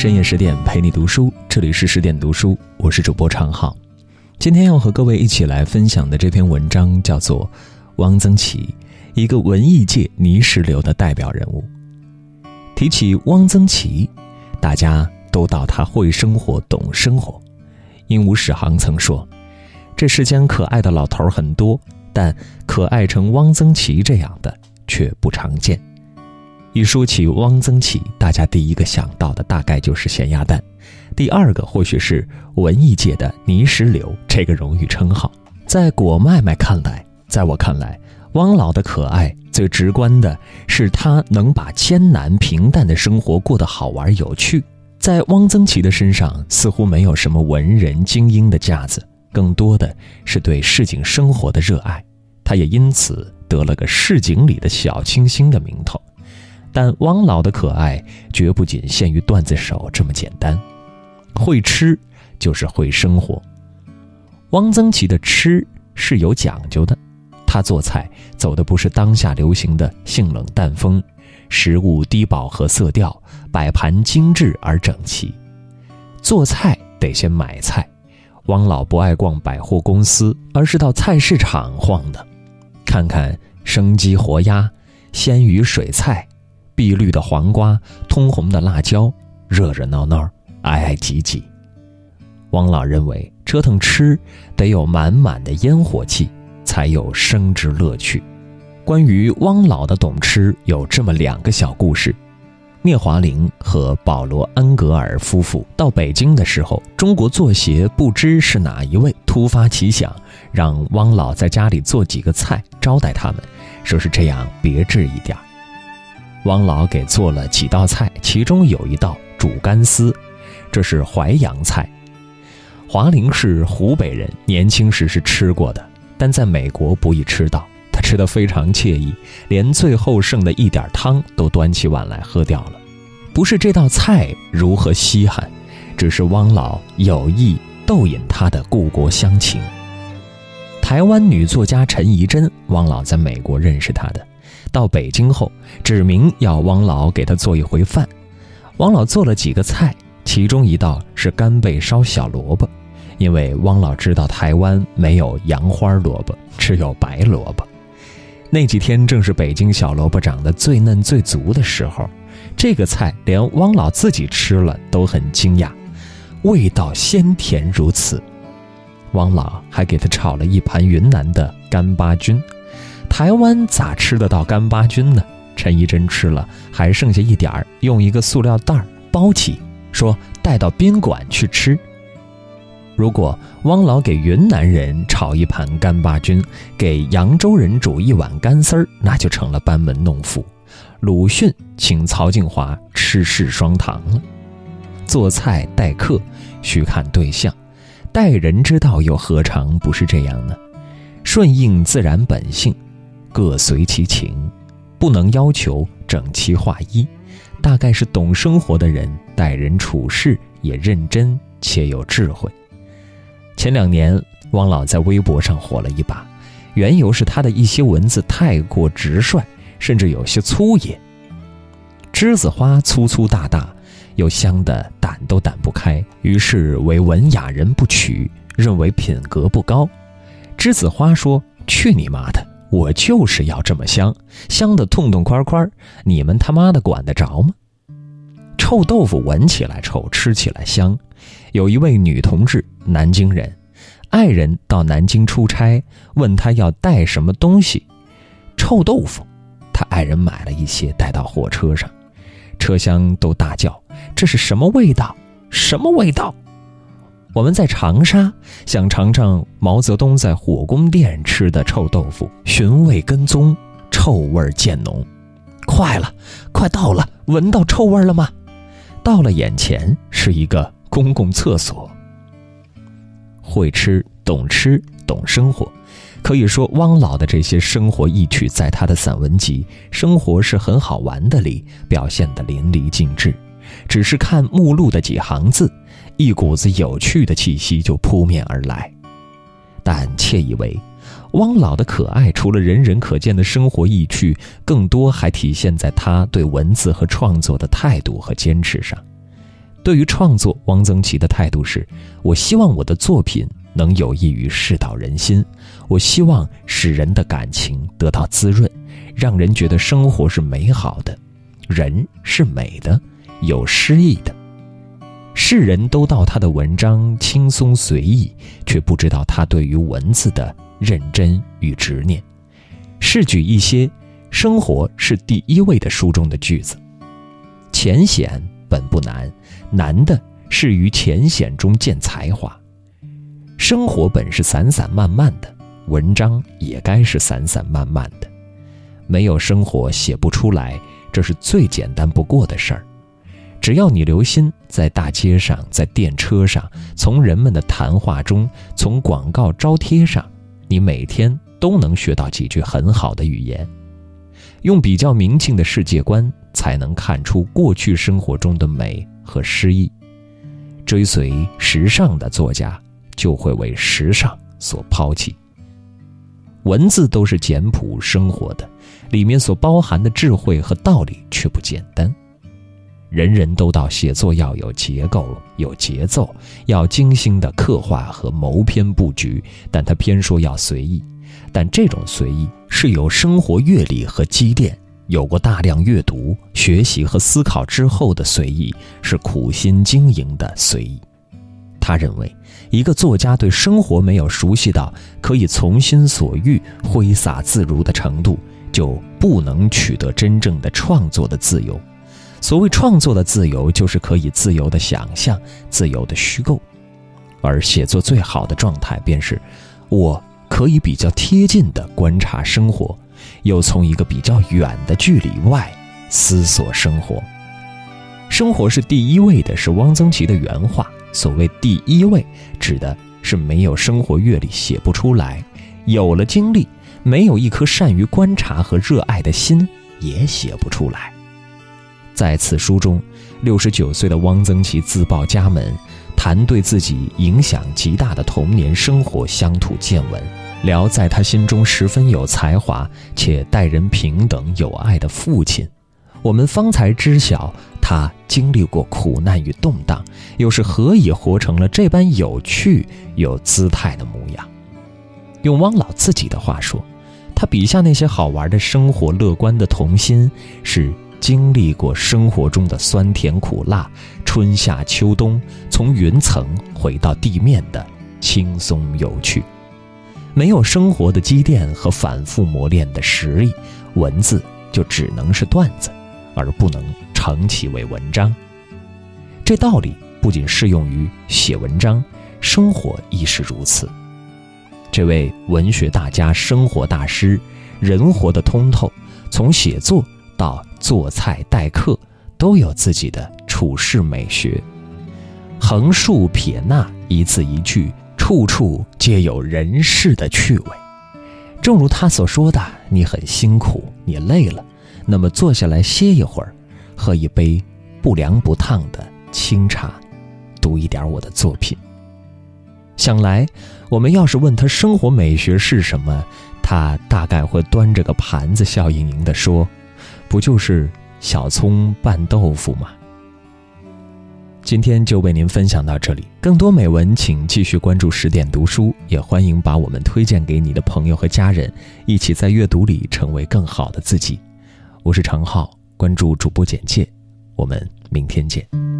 深夜十点陪你读书，这里是十点读书，我是主播常浩。今天要和各位一起来分享的这篇文章叫做《汪曾祺》，一个文艺界泥石流的代表人物。提起汪曾祺，大家都道他会生活、懂生活。鹦鹉史航曾说：“这世间可爱的老头很多，但可爱成汪曾祺这样的却不常见。”一说起汪曾祺，大家第一个想到的大概就是咸鸭蛋，第二个或许是文艺界的泥石流这个荣誉称号。在果麦麦看来，在我看来，汪老的可爱最直观的是他能把艰难平淡的生活过得好玩有趣。在汪曾祺的身上，似乎没有什么文人精英的架子，更多的是对市井生活的热爱。他也因此得了个市井里的小清新的名头。但汪老的可爱绝不仅限于段子手这么简单，会吃就是会生活。汪曾祺的吃是有讲究的，他做菜走的不是当下流行的性冷淡风，食物低饱和色调，摆盘精致而整齐。做菜得先买菜，汪老不爱逛百货公司，而是到菜市场晃的，看看生鸡活鸭、鲜鱼水菜。碧绿的黄瓜，通红的辣椒，热热闹闹，挨挨挤挤。汪老认为，折腾吃得有满满的烟火气，才有生之乐趣。关于汪老的懂吃，有这么两个小故事：聂华苓和保罗·安格尔夫妇到北京的时候，中国作协不知是哪一位突发奇想，让汪老在家里做几个菜招待他们，说是这样别致一点。汪老给做了几道菜，其中有一道煮干丝，这是淮扬菜。华苓是湖北人，年轻时是吃过的，但在美国不易吃到。他吃得非常惬意，连最后剩的一点汤都端起碗来喝掉了。不是这道菜如何稀罕，只是汪老有意逗引他的故国乡情。台湾女作家陈怡贞，汪老在美国认识她的。到北京后，指明要汪老给他做一回饭。汪老做了几个菜，其中一道是干贝烧小萝卜，因为汪老知道台湾没有洋花萝卜，只有白萝卜。那几天正是北京小萝卜长得最嫩最足的时候，这个菜连汪老自己吃了都很惊讶，味道鲜甜如此。汪老还给他炒了一盘云南的干巴菌。台湾咋吃得到干巴菌呢？陈一贞吃了，还剩下一点儿，用一个塑料袋儿包起，说带到宾馆去吃。如果汪老给云南人炒一盘干巴菌，给扬州人煮一碗干丝儿，那就成了班门弄斧。鲁迅请曹静华吃世双糖了。做菜待客需看对象，待人之道又何尝不是这样呢？顺应自然本性。各随其情，不能要求整齐划一。大概是懂生活的人，待人处事也认真且有智慧。前两年，汪老在微博上火了一把，缘由是他的一些文字太过直率，甚至有些粗野。栀子花粗粗大大，又香的胆都胆不开，于是为文雅人不取，认为品格不高。栀子花说：“去你妈的！”我就是要这么香，香的痛痛快快，你们他妈的管得着吗？臭豆腐闻起来臭，吃起来香。有一位女同志，南京人，爱人到南京出差，问她要带什么东西，臭豆腐。她爱人买了一些带到火车上，车厢都大叫：“这是什么味道？什么味道？”我们在长沙想尝尝毛泽东在火宫殿吃的臭豆腐，寻味跟踪，臭味渐浓。快了，快到了，闻到臭味了吗？到了眼前是一个公共厕所。会吃，懂吃，懂生活，可以说汪老的这些生活意趣，在他的散文集《生活是很好玩的》里表现得淋漓尽致。只是看目录的几行字。一股子有趣的气息就扑面而来，但窃以为，汪老的可爱除了人人可见的生活意趣，更多还体现在他对文字和创作的态度和坚持上。对于创作，汪曾祺的态度是：我希望我的作品能有益于世道人心，我希望使人的感情得到滋润，让人觉得生活是美好的，人是美的，有诗意的。世人都道他的文章轻松随意，却不知道他对于文字的认真与执念。试举一些“生活是第一位”的书中的句子：“浅显本不难，难的是于浅显中见才华。生活本是散散漫漫的，文章也该是散散漫漫的。没有生活写不出来，这是最简单不过的事儿。”只要你留心，在大街上，在电车上，从人们的谈话中，从广告招贴上，你每天都能学到几句很好的语言。用比较明净的世界观，才能看出过去生活中的美和诗意。追随时尚的作家，就会为时尚所抛弃。文字都是简朴生活的，里面所包含的智慧和道理却不简单。人人都道写作要有结构、有节奏，要精心的刻画和谋篇布局，但他偏说要随意。但这种随意是有生活阅历和积淀，有过大量阅读、学习和思考之后的随意，是苦心经营的随意。他认为，一个作家对生活没有熟悉到可以从心所欲、挥洒自如的程度，就不能取得真正的创作的自由。所谓创作的自由，就是可以自由的想象、自由的虚构，而写作最好的状态，便是我可以比较贴近的观察生活，又从一个比较远的距离外思索生活。生活是第一位的，是汪曾祺的原话。所谓第一位，指的是没有生活阅历写不出来，有了经历，没有一颗善于观察和热爱的心，也写不出来。在此书中，六十九岁的汪曾祺自报家门，谈对自己影响极大的童年生活乡土见闻，聊在他心中十分有才华且待人平等友爱的父亲。我们方才知晓他经历过苦难与动荡，又是何以活成了这般有趣有姿态的模样？用汪老自己的话说，他笔下那些好玩的生活、乐观的童心是。经历过生活中的酸甜苦辣，春夏秋冬，从云层回到地面的轻松有趣，没有生活的积淀和反复磨练的实力，文字就只能是段子，而不能成其为文章。这道理不仅适用于写文章，生活亦是如此。这位文学大家、生活大师，人活得通透，从写作。到做菜待客，都有自己的处事美学。横竖撇捺，一字一句，处处皆有人世的趣味。正如他所说的：“你很辛苦，你累了，那么坐下来歇一会儿，喝一杯不凉不烫的清茶，读一点我的作品。”想来，我们要是问他生活美学是什么，他大概会端着个盘子，笑盈盈地说。不就是小葱拌豆腐吗？今天就为您分享到这里，更多美文请继续关注十点读书，也欢迎把我们推荐给你的朋友和家人，一起在阅读里成为更好的自己。我是程浩，关注主播简介，我们明天见。